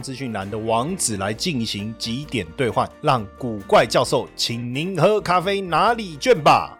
资讯栏的网址来进行几点兑换，让古怪教授请您喝咖啡拿礼券吧。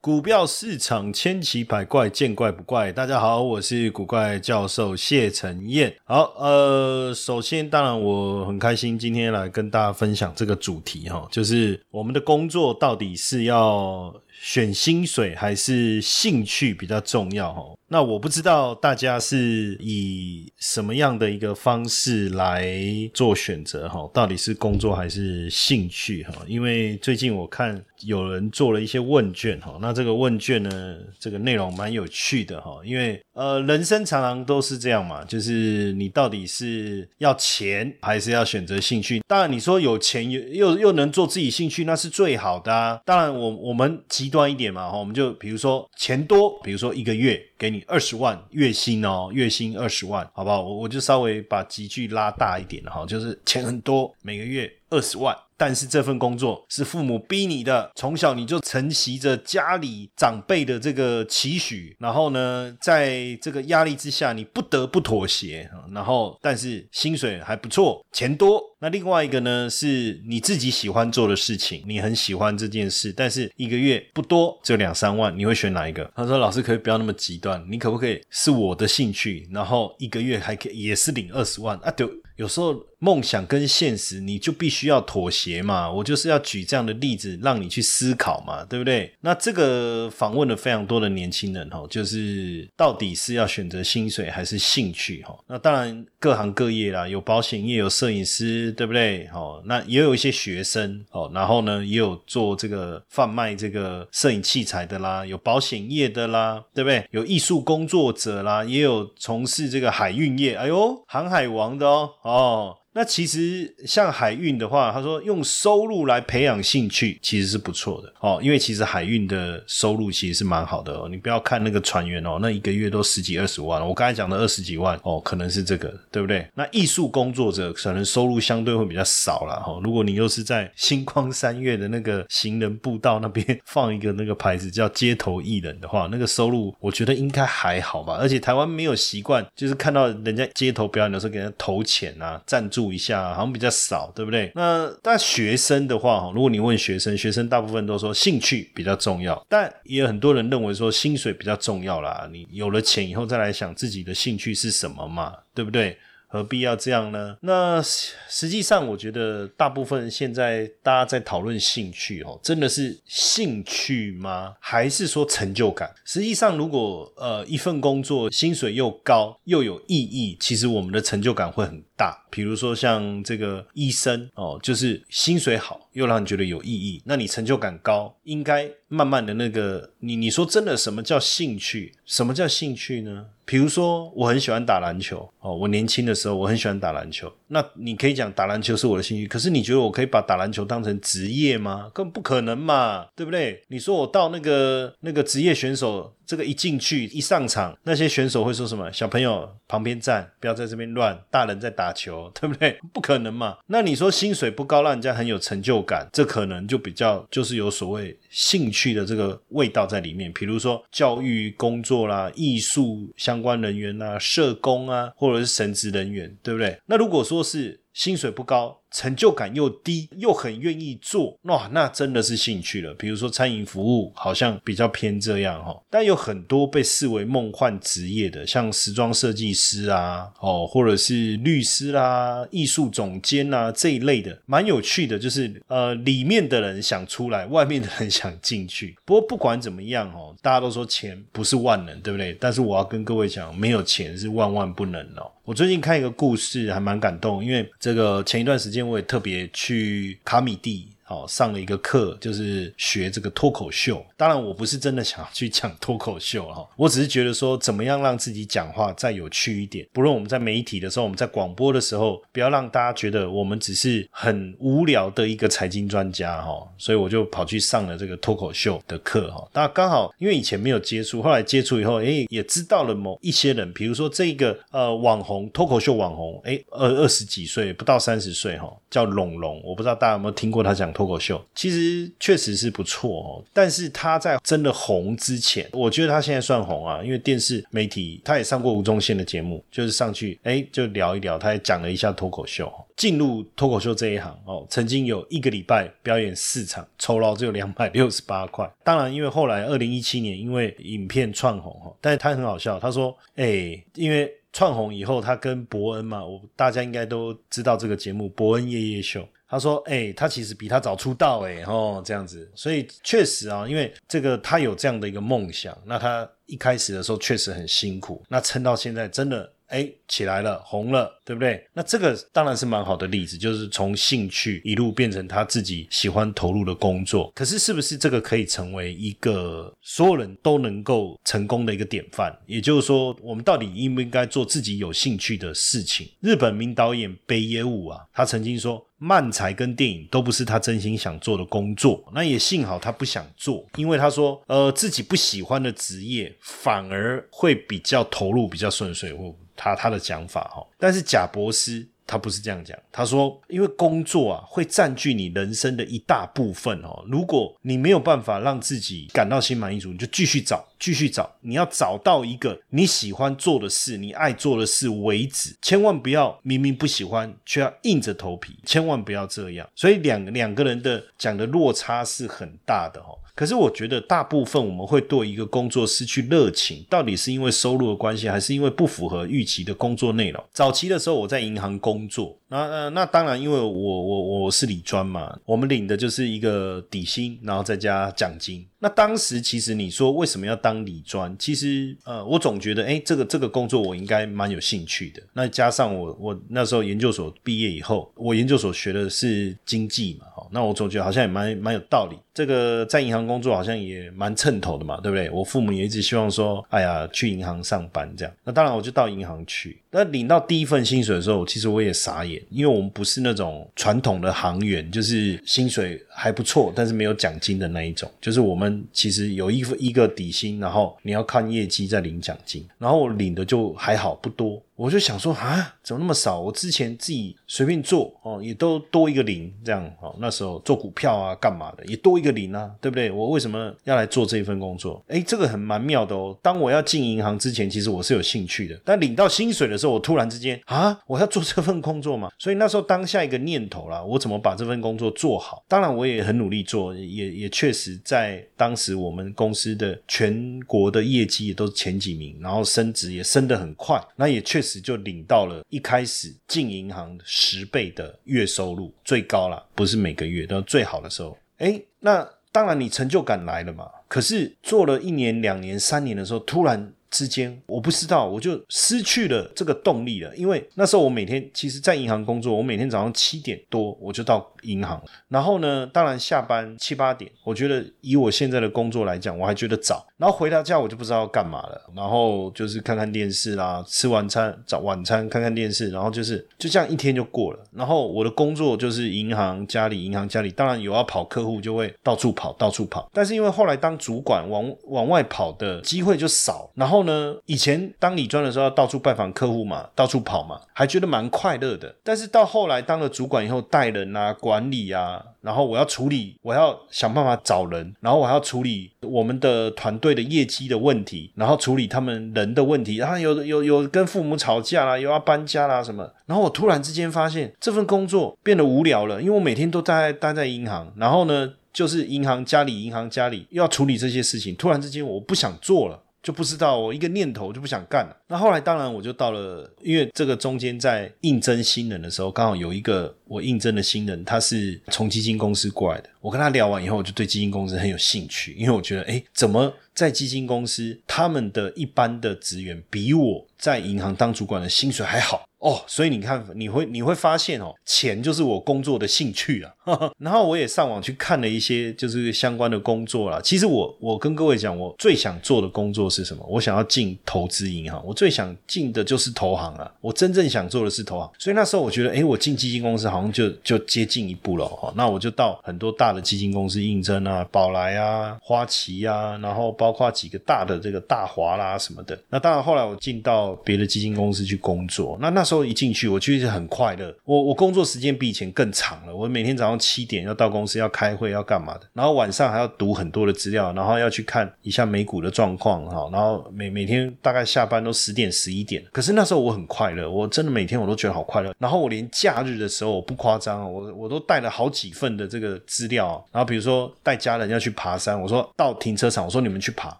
股票市场千奇百怪，见怪不怪。大家好，我是古怪教授谢承彦。好，呃，首先当然我很开心今天来跟大家分享这个主题哈，就是我们的工作到底是要选薪水还是兴趣比较重要哈？那我不知道大家是以什么样的一个方式来做选择哈？到底是工作还是兴趣哈？因为最近我看有人做了一些问卷哈，那这个问卷呢，这个内容蛮有趣的哈。因为呃，人生常常都是这样嘛，就是你到底是要钱还是要选择兴趣？当然你说有钱又又又能做自己兴趣，那是最好的啊。当然我我们极端一点嘛哈，我们就比如说钱多，比如说一个月给你。二十万月薪哦，月薪二十万，好不好？我我就稍微把集距拉大一点哈，就是钱很多，每个月二十万。但是这份工作是父母逼你的，从小你就承袭着家里长辈的这个期许，然后呢，在这个压力之下，你不得不妥协。然后，但是薪水还不错，钱多。那另外一个呢，是你自己喜欢做的事情，你很喜欢这件事，但是一个月不多，只有两三万，你会选哪一个？他说：“老师可以不要那么极端，你可不可以是我的兴趣，然后一个月还可以也是领二十万啊？对。”有时候梦想跟现实，你就必须要妥协嘛。我就是要举这样的例子，让你去思考嘛，对不对？那这个访问了非常多的年轻人哈，就是到底是要选择薪水还是兴趣哈？那当然各行各业啦，有保险业，有摄影师，对不对？哦，那也有一些学生哦，然后呢，也有做这个贩卖这个摄影器材的啦，有保险业的啦，对不对？有艺术工作者啦，也有从事这个海运业，哎呦，航海王的哦。哦。那其实像海运的话，他说用收入来培养兴趣其实是不错的哦，因为其实海运的收入其实是蛮好的哦。你不要看那个船员哦，那一个月都十几二十万，我刚才讲的二十几万哦，可能是这个对不对？那艺术工作者可能收入相对会比较少了哈。如果你又是在星光三月的那个行人步道那边 放一个那个牌子叫街头艺人的话，那个收入我觉得应该还好吧。而且台湾没有习惯，就是看到人家街头表演的时候给人家投钱啊，赞助。一下好像比较少，对不对？那但学生的话哈，如果你问学生，学生大部分都说兴趣比较重要，但也有很多人认为说薪水比较重要啦。你有了钱以后再来想自己的兴趣是什么嘛，对不对？何必要这样呢？那实际上，我觉得大部分现在大家在讨论兴趣哦，真的是兴趣吗？还是说成就感？实际上，如果呃一份工作薪水又高又有意义，其实我们的成就感会很大。比如说像这个医生哦，就是薪水好又让你觉得有意义，那你成就感高，应该慢慢的那个你你说真的什么叫兴趣？什么叫兴趣呢？比如说，我很喜欢打篮球哦。我年轻的时候，我很喜欢打篮球。那你可以讲打篮球是我的兴趣，可是你觉得我可以把打篮球当成职业吗？根本不可能嘛，对不对？你说我到那个那个职业选手。这个一进去一上场，那些选手会说什么？小朋友旁边站，不要在这边乱。大人在打球，对不对？不可能嘛。那你说薪水不高，让人家很有成就感，这可能就比较就是有所谓兴趣的这个味道在里面。比如说教育工作啦、艺术相关人员啦、社工啊，或者是神职人员，对不对？那如果说是薪水不高。成就感又低，又很愿意做，哇，那真的是兴趣了。比如说餐饮服务，好像比较偏这样哈。但有很多被视为梦幻职业的，像时装设计师啊，哦，或者是律师啦、艺术总监啊这一类的，蛮有趣的。就是呃，里面的人想出来，外面的人想进去。不过不管怎么样哦，大家都说钱不是万能，对不对？但是我要跟各位讲，没有钱是万万不能哦。我最近看一个故事，还蛮感动，因为这个前一段时间我也特别去卡米蒂。哦上了一个课，就是学这个脱口秀。当然，我不是真的想要去讲脱口秀哈，我只是觉得说，怎么样让自己讲话再有趣一点。不论我们在媒体的时候，我们在广播的时候，不要让大家觉得我们只是很无聊的一个财经专家哈。所以我就跑去上了这个脱口秀的课哈。那刚好因为以前没有接触，后来接触以后，哎，也知道了某一些人，比如说这个呃网红脱口秀网红，哎，二二十几岁不到三十岁哈，叫龙龙，我不知道大家有没有听过他讲脱脱口秀，其实确实是不错哦。但是他在真的红之前，我觉得他现在算红啊，因为电视媒体他也上过吴宗宪的节目，就是上去哎就聊一聊，他也讲了一下脱口秀。进入脱口秀这一行哦，曾经有一个礼拜表演四场，酬劳只有两百六十八块。当然，因为后来二零一七年因为影片窜红哈，但是他很好笑，他说哎，因为窜红以后，他跟伯恩嘛，我大家应该都知道这个节目《伯恩夜夜秀》。他说：“哎，他其实比他早出道，哎，哦，这样子，所以确实啊，因为这个他有这样的一个梦想，那他一开始的时候确实很辛苦，那撑到现在真的。”哎，起来了，红了，对不对？那这个当然是蛮好的例子，就是从兴趣一路变成他自己喜欢投入的工作。可是，是不是这个可以成为一个所有人都能够成功的一个典范？也就是说，我们到底应不应该做自己有兴趣的事情？日本名导演北野武啊，他曾经说。漫才跟电影都不是他真心想做的工作，那也幸好他不想做，因为他说，呃，自己不喜欢的职业反而会比较投入，比较顺遂，或他他的讲法哈。但是贾博士。他不是这样讲，他说，因为工作啊会占据你人生的一大部分哦。如果你没有办法让自己感到心满意足，你就继续找，继续找，你要找到一个你喜欢做的事，你爱做的事为止。千万不要明明不喜欢，却要硬着头皮，千万不要这样。所以两两个人的讲的落差是很大的哦。可是我觉得大部分我们会对一个工作失去热情，到底是因为收入的关系，还是因为不符合预期的工作内容？早期的时候我在银行工作，那呃那当然因为我我我是理专嘛，我们领的就是一个底薪，然后再加奖金。那当时其实你说为什么要当理专？其实呃我总觉得哎这个这个工作我应该蛮有兴趣的。那加上我我那时候研究所毕业以后，我研究所学的是经济嘛，那我总觉得好像也蛮蛮有道理。这个在银行工作好像也蛮称头的嘛，对不对？我父母也一直希望说，哎呀，去银行上班这样。那当然，我就到银行去。那领到第一份薪水的时候，其实我也傻眼，因为我们不是那种传统的行员，就是薪水还不错，但是没有奖金的那一种。就是我们其实有一一个底薪，然后你要看业绩再领奖金，然后我领的就还好，不多。我就想说啊，怎么那么少？我之前自己随便做哦，也都多一个零这样哦。那时候做股票啊，干嘛的也多一个零啊，对不对？我为什么要来做这一份工作？哎，这个很蛮妙的哦。当我要进银行之前，其实我是有兴趣的，但领到薪水的时候，我突然之间啊，我要做这份工作嘛。所以那时候当下一个念头啦，我怎么把这份工作做好？当然我也很努力做，也也确实在当时我们公司的全国的业绩也都是前几名，然后升职也升得很快，那也确实。就领到了一开始进银行十倍的月收入，最高了，不是每个月都最好的时候。哎，那当然你成就感来了嘛。可是做了一年、两年、三年的时候，突然。之间我不知道，我就失去了这个动力了。因为那时候我每天其实，在银行工作，我每天早上七点多我就到银行，然后呢，当然下班七八点，我觉得以我现在的工作来讲，我还觉得早。然后回到家我就不知道要干嘛了，然后就是看看电视啦，吃晚餐早晚餐，看看电视，然后就是就这样一天就过了。然后我的工作就是银行家里，银行家里，当然有要跑客户，就会到处跑，到处跑。但是因为后来当主管，往往外跑的机会就少，然后。呢，以前当理专的时候要到处拜访客户嘛，到处跑嘛，还觉得蛮快乐的。但是到后来当了主管以后，带人啊、管理啊，然后我要处理，我要想办法找人，然后我还要处理我们的团队的业绩的问题，然后处理他们人的问题，然后有有有跟父母吵架啦，又要搬家啦什么。然后我突然之间发现这份工作变得无聊了，因为我每天都待待在银行，然后呢，就是银行家里，银行家里又要处理这些事情，突然之间我不想做了。就不知道我一个念头就不想干了。那后来当然我就到了，因为这个中间在应征新人的时候，刚好有一个我应征的新人，他是从基金公司过来的。我跟他聊完以后，我就对基金公司很有兴趣，因为我觉得，哎，怎么在基金公司，他们的一般的职员比我在银行当主管的薪水还好。哦，所以你看，你会你会发现哦，钱就是我工作的兴趣啊。然后我也上网去看了一些就是相关的工作啦。其实我我跟各位讲，我最想做的工作是什么？我想要进投资银行，我最想进的就是投行啊。我真正想做的是投行。所以那时候我觉得，哎，我进基金公司好像就就接近一步了哈。那我就到很多大的基金公司应征啊，宝来啊、花旗啊，然后包括几个大的这个大华啦什么的。那当然后来我进到别的基金公司去工作，那那时候一进去，我其实很快乐。我我工作时间比以前更长了。我每天早上七点要到公司要开会要干嘛的，然后晚上还要读很多的资料，然后要去看一下美股的状况哈。然后每每天大概下班都十点十一点。可是那时候我很快乐，我真的每天我都觉得好快乐。然后我连假日的时候我不夸张，我我都带了好几份的这个资料。然后比如说带家人要去爬山，我说到停车场，我说你们去爬，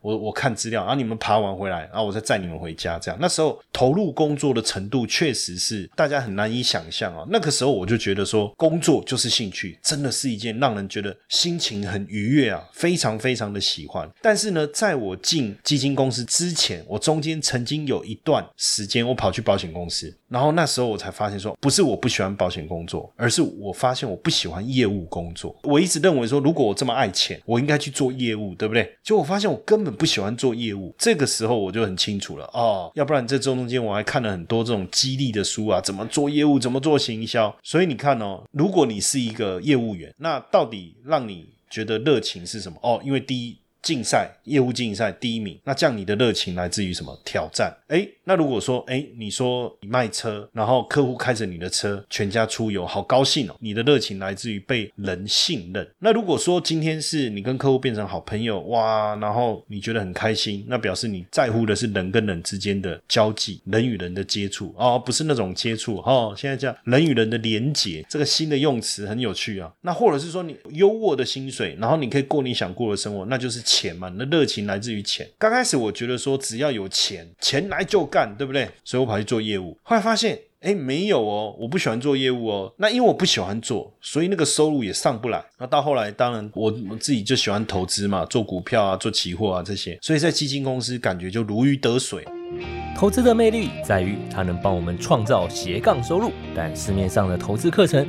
我我看资料，然后你们爬完回来，然后我再载你们回家。这样那时候投入工作的程度确实是。大家很难以想象啊，那个时候我就觉得说，工作就是兴趣，真的是一件让人觉得心情很愉悦啊，非常非常的喜欢。但是呢，在我进基金公司之前，我中间曾经有一段时间，我跑去保险公司，然后那时候我才发现说，不是我不喜欢保险工作，而是我发现我不喜欢业务工作。我一直认为说，如果我这么爱钱，我应该去做业务，对不对？就我发现我根本不喜欢做业务。这个时候我就很清楚了哦，要不然这中间我还看了很多这种激励的书。啊，怎么做业务？怎么做行销？所以你看哦，如果你是一个业务员，那到底让你觉得热情是什么？哦，因为第一。竞赛业务竞赛第一名，那这样你的热情来自于什么挑战？哎，那如果说哎，你说你卖车，然后客户开着你的车全家出游，好高兴哦，你的热情来自于被人信任。那如果说今天是你跟客户变成好朋友，哇，然后你觉得很开心，那表示你在乎的是人跟人之间的交际，人与人的接触哦，不是那种接触哦。现在叫人与人的连结，这个新的用词很有趣啊。那或者是说你优渥的薪水，然后你可以过你想过的生活，那就是。钱嘛，你的热情来自于钱。刚开始我觉得说只要有钱，钱来就干，对不对？所以我跑去做业务。后来发现，哎，没有哦，我不喜欢做业务哦。那因为我不喜欢做，所以那个收入也上不来。那到后来，当然我自己就喜欢投资嘛，做股票啊，做期货啊这些。所以在基金公司感觉就如鱼得水。投资的魅力在于它能帮我们创造斜杠收入，但市面上的投资课程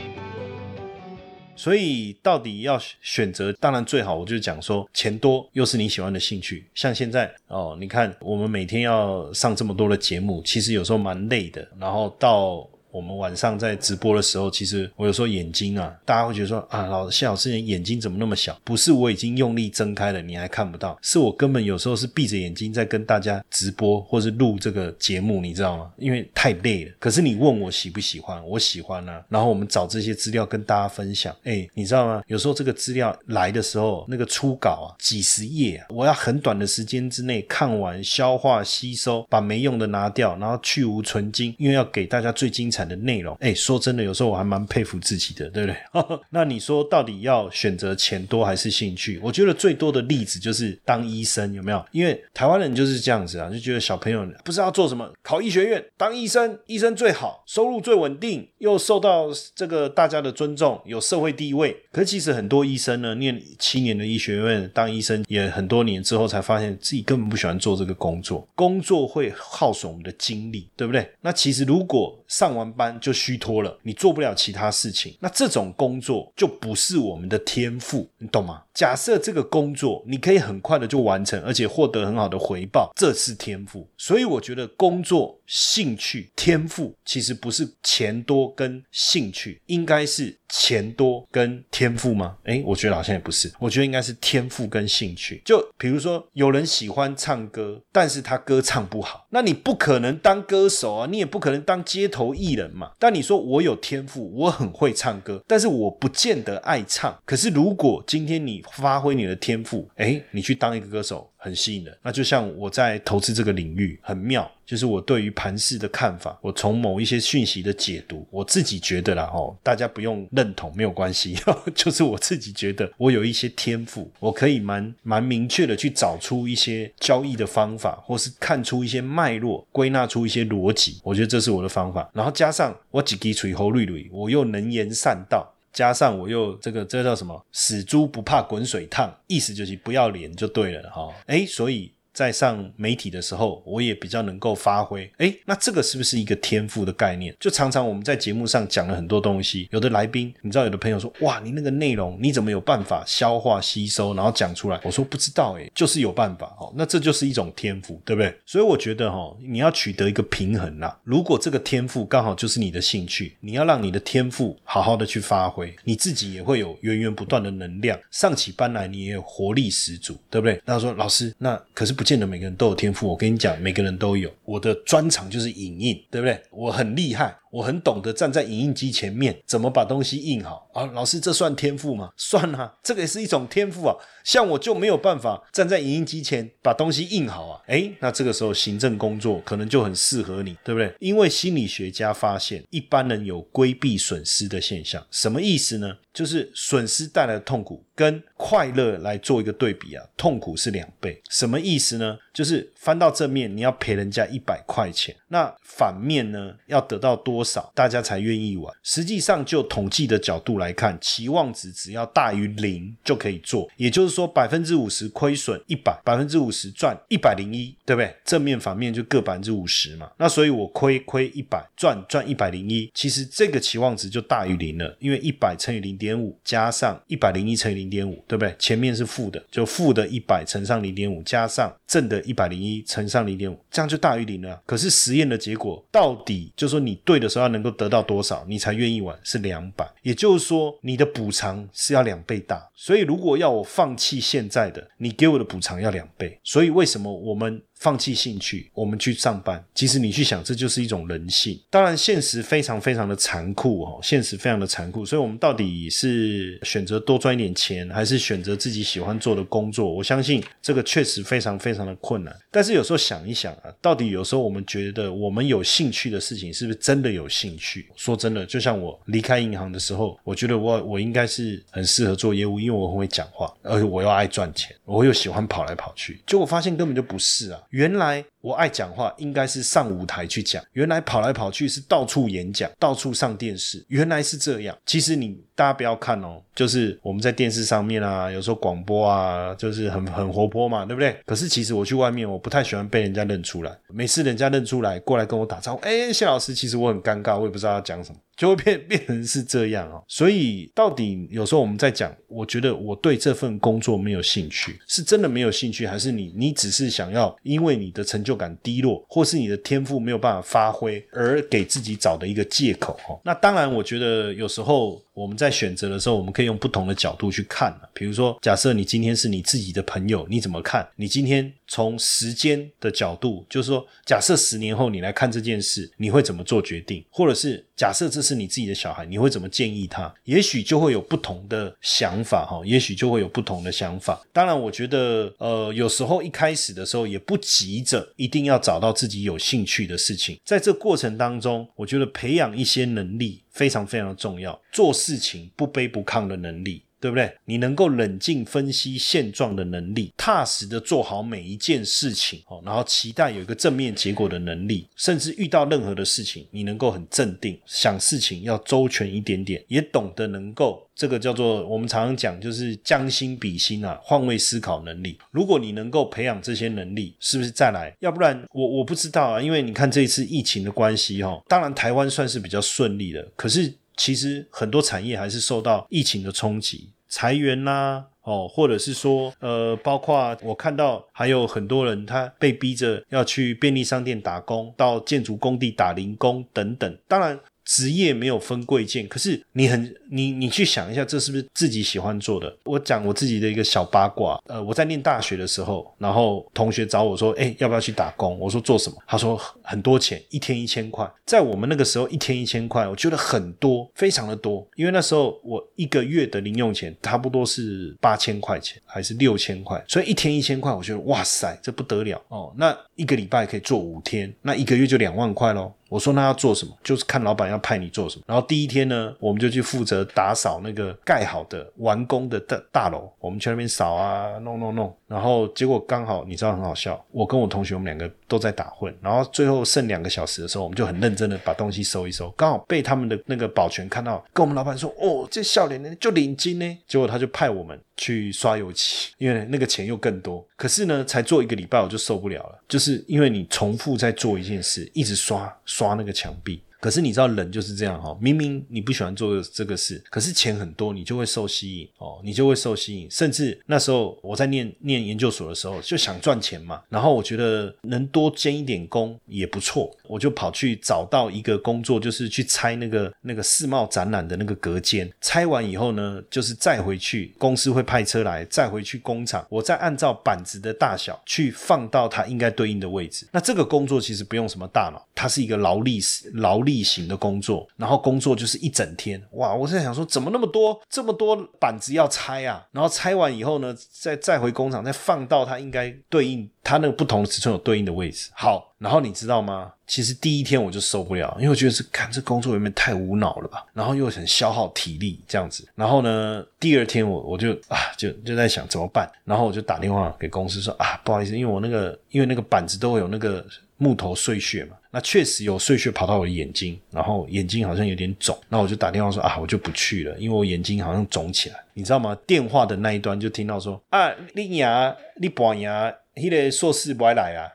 所以到底要选择，当然最好我就讲说钱多又是你喜欢的兴趣。像现在哦，你看我们每天要上这么多的节目，其实有时候蛮累的。然后到我们晚上在直播的时候，其实我有时候眼睛啊，大家会觉得说啊，老谢老师你眼睛怎么那么小？不是我已经用力睁开了，你还看不到，是我根本有时候是闭着眼睛在跟大家直播或是录这个节目，你知道吗？因为太累了。可是你问我喜不喜欢，我喜欢啊。然后我们找这些资料跟大家分享，哎，你知道吗？有时候这个资料来的时候，那个初稿啊，几十页啊，我要很短的时间之内看完、消化、吸收，把没用的拿掉，然后去无存精，因为要给大家最精彩。的内容，哎，说真的，有时候我还蛮佩服自己的，对不对？那你说到底要选择钱多还是兴趣？我觉得最多的例子就是当医生，有没有？因为台湾人就是这样子啊，就觉得小朋友不知道做什么，考医学院当医生，医生最好，收入最稳定，又受到这个大家的尊重，有社会地位。可是其实很多医生呢，念七年的医学院当医生，也很多年之后才发现自己根本不喜欢做这个工作，工作会耗损我们的精力，对不对？那其实如果上完班就虚脱了，你做不了其他事情，那这种工作就不是我们的天赋，你懂吗？假设这个工作你可以很快的就完成，而且获得很好的回报，这是天赋。所以我觉得工作、兴趣、天赋其实不是钱多跟兴趣，应该是钱多跟天赋吗？诶，我觉得好像也不是，我觉得应该是天赋跟兴趣。就比如说有人喜欢唱歌，但是他歌唱不好，那你不可能当歌手啊，你也不可能当街头艺人嘛。但你说我有天赋，我很会唱歌，但是我不见得爱唱。可是如果今天你发挥你的天赋，哎，你去当一个歌手。很吸引人。那就像我在投资这个领域很妙，就是我对于盘势的看法，我从某一些讯息的解读，我自己觉得啦，哦，大家不用认同没有关系，就是我自己觉得我有一些天赋，我可以蛮蛮明确的去找出一些交易的方法，或是看出一些脉络，归纳出一些逻辑，我觉得这是我的方法。然后加上我几滴锤喉绿绿，我又能言善道。加上我又这个这叫什么？死猪不怕滚水烫，意思就是不要脸就对了哈。哎，所以。在上媒体的时候，我也比较能够发挥。哎，那这个是不是一个天赋的概念？就常常我们在节目上讲了很多东西，有的来宾，你知道，有的朋友说，哇，你那个内容你怎么有办法消化吸收，然后讲出来？我说不知道，哎，就是有办法哦。那这就是一种天赋，对不对？所以我觉得哈，你要取得一个平衡啦。如果这个天赋刚好就是你的兴趣，你要让你的天赋好好的去发挥，你自己也会有源源不断的能量，上起班来你也活力十足，对不对？那说老师，那可是。不见得每个人都有天赋，我跟你讲，每个人都有。我的专长就是影印，对不对？我很厉害。我很懂得站在影印机前面怎么把东西印好啊，老师，这算天赋吗？算啊，这个也是一种天赋啊。像我就没有办法站在影印机前把东西印好啊。诶，那这个时候行政工作可能就很适合你，对不对？因为心理学家发现一般人有规避损失的现象，什么意思呢？就是损失带来的痛苦跟快乐来做一个对比啊，痛苦是两倍。什么意思呢？就是翻到正面，你要赔人家一百块钱，那反面呢，要得到多？少大家才愿意玩？实际上，就统计的角度来看，期望值只要大于零就可以做。也就是说，百分之五十亏损一百，百分之五十赚一百零一，对不对？正面反面就各百分之五十嘛。那所以我亏亏一百，赚赚一百零一，其实这个期望值就大于零了，因为一百乘以零点五加上一百零一乘以零点五，对不对？前面是负的，就负的一百乘上零点五，加上正的一百零一乘上零点五，这样就大于零了。可是实验的结果到底就说你对的。时候要能够得到多少，你才愿意玩？是两百，也就是说你的补偿是要两倍大。所以如果要我放弃现在的，你给我的补偿要两倍。所以为什么我们？放弃兴趣，我们去上班。其实你去想，这就是一种人性。当然，现实非常非常的残酷哦，现实非常的残酷。所以，我们到底是选择多赚一点钱，还是选择自己喜欢做的工作？我相信这个确实非常非常的困难。但是有时候想一想啊，到底有时候我们觉得我们有兴趣的事情，是不是真的有兴趣？说真的，就像我离开银行的时候，我觉得我我应该是很适合做业务，因为我很会讲话，而且我又爱赚钱，我又喜欢跑来跑去。结果发现根本就不是啊。原来我爱讲话，应该是上舞台去讲。原来跑来跑去是到处演讲，到处上电视。原来是这样。其实你大家不要看哦，就是我们在电视上面啊，有时候广播啊，就是很很活泼嘛，对不对？可是其实我去外面，我不太喜欢被人家认出来。每次人家认出来过来跟我打招呼，哎，谢老师，其实我很尴尬，我也不知道要讲什么。就会变变成是这样哦，所以到底有时候我们在讲，我觉得我对这份工作没有兴趣，是真的没有兴趣，还是你你只是想要因为你的成就感低落，或是你的天赋没有办法发挥而给自己找的一个借口哦？那当然，我觉得有时候。我们在选择的时候，我们可以用不同的角度去看比如说，假设你今天是你自己的朋友，你怎么看？你今天从时间的角度，就是说，假设十年后你来看这件事，你会怎么做决定？或者是假设这是是你自己的小孩，你会怎么建议他？也许就会有不同的想法哈，也许就会有不同的想法。当然，我觉得呃，有时候一开始的时候也不急着一定要找到自己有兴趣的事情，在这过程当中，我觉得培养一些能力。非常非常重要，做事情不卑不亢的能力，对不对？你能够冷静分析现状的能力，踏实的做好每一件事情哦，然后期待有一个正面结果的能力，甚至遇到任何的事情，你能够很镇定，想事情要周全一点点，也懂得能够这个叫做我们常常讲就是将心比心啊，换位思考能力。如果你能够培养这些能力，是不是再来？要不然我我不知道啊，因为你看这一次疫情的关系哈，当然台湾算是比较顺利的，可是。其实很多产业还是受到疫情的冲击，裁员啦，哦，或者是说，呃，包括我看到还有很多人他被逼着要去便利商店打工，到建筑工地打零工等等。当然。职业没有分贵贱，可是你很你你去想一下，这是不是自己喜欢做的？我讲我自己的一个小八卦，呃，我在念大学的时候，然后同学找我说，哎，要不要去打工？我说做什么？他说很多钱，一天一千块。在我们那个时候，一天一千块，我觉得很多，非常的多，因为那时候我一个月的零用钱差不多是八千块钱，还是六千块，所以一天一千块，我觉得哇塞，这不得了哦。那一个礼拜可以做五天，那一个月就两万块喽。我说那要做什么？就是看老板要派你做什么。然后第一天呢，我们就去负责打扫那个盖好的完工的大大楼，我们去那边扫啊，弄弄弄。然后结果刚好你知道很好笑，我跟我同学我们两个都在打混。然后最后剩两个小时的时候，我们就很认真的把东西收一收。刚好被他们的那个保全看到，跟我们老板说：“哦，这笑脸呢就领金呢。”结果他就派我们去刷油漆，因为那个钱又更多。可是呢，才做一个礼拜我就受不了了，就是因为你重复在做一件事，一直刷刷那个墙壁。可是你知道人就是这样哈，明明你不喜欢做这个事，可是钱很多，你就会受吸引哦，你就会受吸引。甚至那时候我在念念研究所的时候，就想赚钱嘛，然后我觉得能多兼一点工也不错，我就跑去找到一个工作，就是去拆那个那个世贸展览的那个隔间。拆完以后呢，就是再回去公司会派车来，再回去工厂，我再按照板子的大小去放到它应该对应的位置。那这个工作其实不用什么大脑，它是一个劳力劳力。例行的工作，然后工作就是一整天，哇！我在想说，怎么那么多这么多板子要拆啊？然后拆完以后呢，再再回工厂，再放到它应该对应它那个不同的尺寸有对应的位置。好，然后你知道吗？其实第一天我就受不了，因为我觉得是看这工作有没有太无脑了吧，然后又很消耗体力这样子。然后呢，第二天我我就啊，就就在想怎么办，然后我就打电话给公司说啊，不好意思，因为我那个因为那个板子都会有那个木头碎屑嘛。那确实有碎屑跑到我的眼睛，然后眼睛好像有点肿，那我就打电话说啊，我就不去了，因为我眼睛好像肿起来，你知道吗？电话的那一端就听到说啊，你牙你拔牙。迄个硕士不爱来啊，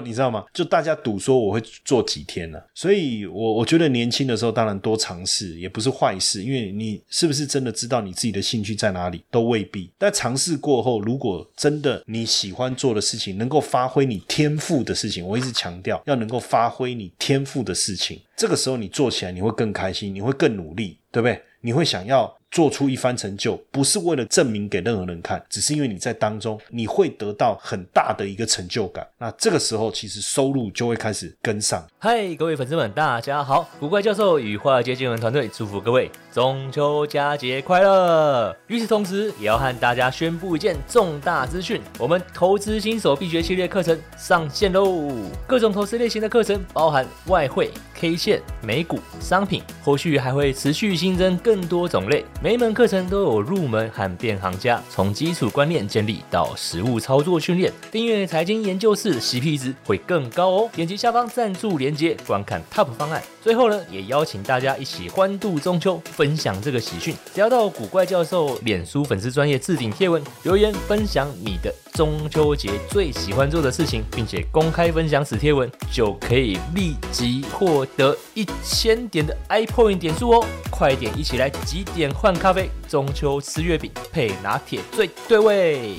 你知道吗？就大家赌说我会做几天呢，所以我我觉得年轻的时候当然多尝试也不是坏事，因为你是不是真的知道你自己的兴趣在哪里都未必。但尝试过后，如果真的你喜欢做的事情，能够发挥你天赋的事情，我一直强调要能够发发挥你天赋的事情，这个时候你做起来你会更开心，你会更努力，对不对？你会想要。做出一番成就，不是为了证明给任何人看，只是因为你在当中你会得到很大的一个成就感。那这个时候，其实收入就会开始跟上。嗨，各位粉丝们，大家好！古怪教授与华尔街见闻团队祝福各位中秋佳节快乐。与此同时，也要和大家宣布一件重大资讯：我们投资新手必学系列课程上线喽！各种投资类型的课程，包含外汇、K 线、美股、商品，后续还会持续新增更多种类。每一门课程都有入门和变行家，从基础观念建立到实物操作训练。订阅财经研究室，CP 值会更高哦。点击下方赞助连接，观看 TOP 方案。最后呢，也邀请大家一起欢度中秋，分享这个喜讯。只要到古怪教授脸书粉丝专业置顶贴文留言，分享你的中秋节最喜欢做的事情，并且公开分享此贴文，就可以立即获得一千点的 iPoint 点数哦。快点一起来几点换？咖啡，中秋吃月饼配拿铁最对味。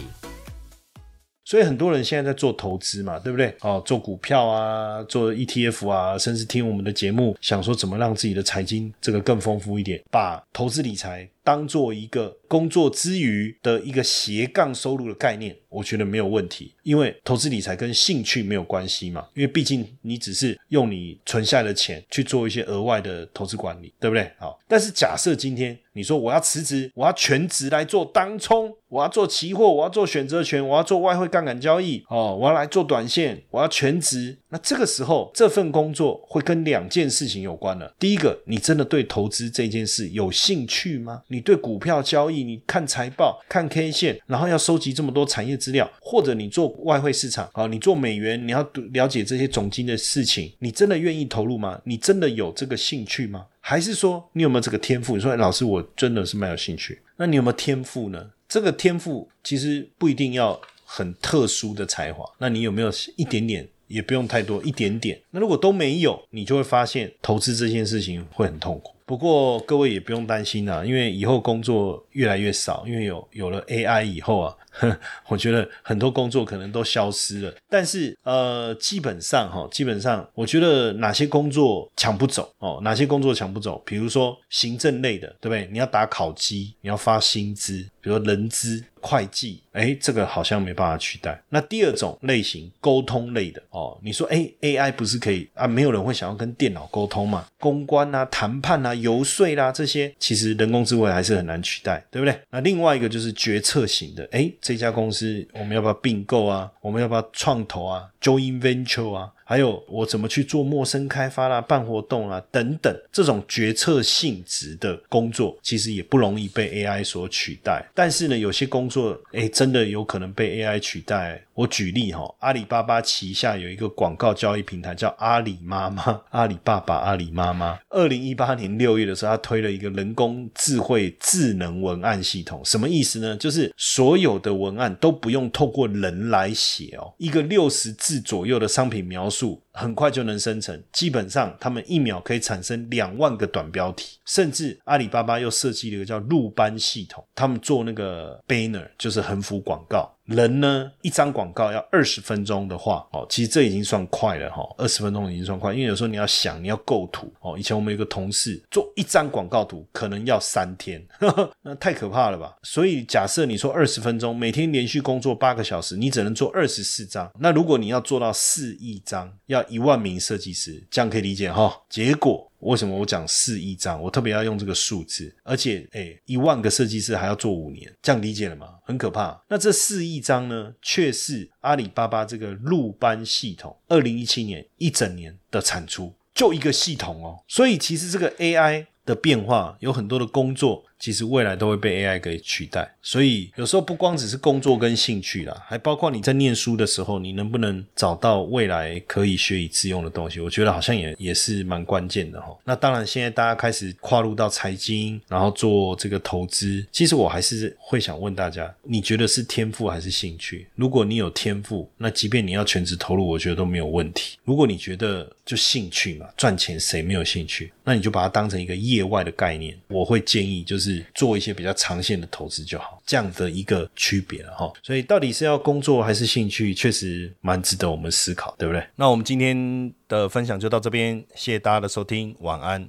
所以很多人现在在做投资嘛，对不对？哦，做股票啊，做 ETF 啊，甚至听我们的节目，想说怎么让自己的财经这个更丰富一点，把投资理财当做一个工作之余的一个斜杠收入的概念。我觉得没有问题，因为投资理财跟兴趣没有关系嘛。因为毕竟你只是用你存下的钱去做一些额外的投资管理，对不对？好，但是假设今天你说我要辞职，我要全职来做当冲，我要做期货，我要做选择权，我要做外汇杠杆交易，哦，我要来做短线，我要全职。那这个时候这份工作会跟两件事情有关了。第一个，你真的对投资这件事有兴趣吗？你你对股票交易，你看财报、看 K 线，然后要收集这么多产业。资料，或者你做外汇市场啊，你做美元，你要了解这些总金的事情，你真的愿意投入吗？你真的有这个兴趣吗？还是说你有没有这个天赋？你说老师，我真的是蛮有兴趣。那你有没有天赋呢？这个天赋其实不一定要很特殊的才华，那你有没有一点点？也不用太多，一点点。那如果都没有，你就会发现投资这件事情会很痛苦。不过各位也不用担心啊，因为以后工作越来越少，因为有有了 AI 以后啊。我觉得很多工作可能都消失了，但是呃，基本上哈，基本上我觉得哪些工作抢不走哦，哪些工作抢不走？比如说行政类的，对不对？你要打考绩，你要发薪资，比如说人资。会计，哎，这个好像没办法取代。那第二种类型，沟通类的哦，你说，哎，AI 不是可以啊？没有人会想要跟电脑沟通嘛？公关啊、谈判啊、游说啦，这些其实人工智慧还是很难取代，对不对？那另外一个就是决策型的，哎，这家公司我们要不要并购啊？我们要不要创投啊？Join venture 啊？还有我怎么去做陌生开发啦、办活动啦等等，这种决策性质的工作，其实也不容易被 AI 所取代。但是呢，有些工作，哎，真的有可能被 AI 取代。我举例哈，阿里巴巴旗下有一个广告交易平台叫阿里妈妈，阿里爸爸、阿里妈妈。二零一八年六月的时候，他推了一个人工智慧智能文案系统，什么意思呢？就是所有的文案都不用透过人来写哦，一个六十字左右的商品描述。Sul. 很快就能生成，基本上他们一秒可以产生两万个短标题，甚至阿里巴巴又设计了一个叫入班系统，他们做那个 banner 就是横幅广告。人呢，一张广告要二十分钟的话，哦，其实这已经算快了哈，二十分钟已经算快，因为有时候你要想，你要构图哦。以前我们有个同事做一张广告图可能要三天呵呵，那太可怕了吧？所以假设你说二十分钟，每天连续工作八个小时，你只能做二十四张。那如果你要做到四亿张，要一万名设计师，这样可以理解哈？结果。为什么我讲四亿张？我特别要用这个数字，而且，哎，一万个设计师还要做五年，这样理解了吗？很可怕。那这四亿张呢，却是阿里巴巴这个入班系统二零一七年一整年的产出，就一个系统哦。所以其实这个 AI 的变化有很多的工作。其实未来都会被 AI 给取代，所以有时候不光只是工作跟兴趣啦，还包括你在念书的时候，你能不能找到未来可以学以致用的东西？我觉得好像也也是蛮关键的哈。那当然，现在大家开始跨入到财经，然后做这个投资，其实我还是会想问大家，你觉得是天赋还是兴趣？如果你有天赋，那即便你要全职投入，我觉得都没有问题。如果你觉得就兴趣嘛，赚钱谁没有兴趣？那你就把它当成一个业外的概念。我会建议就是。是做一些比较长线的投资就好，这样的一个区别了哈。所以到底是要工作还是兴趣，确实蛮值得我们思考，对不对？那我们今天的分享就到这边，谢谢大家的收听，晚安。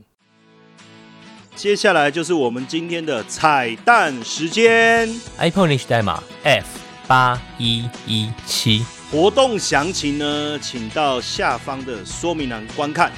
接下来就是我们今天的彩蛋时间，iPhone 代码 F 八一一七，活动详情呢，请到下方的说明栏观看。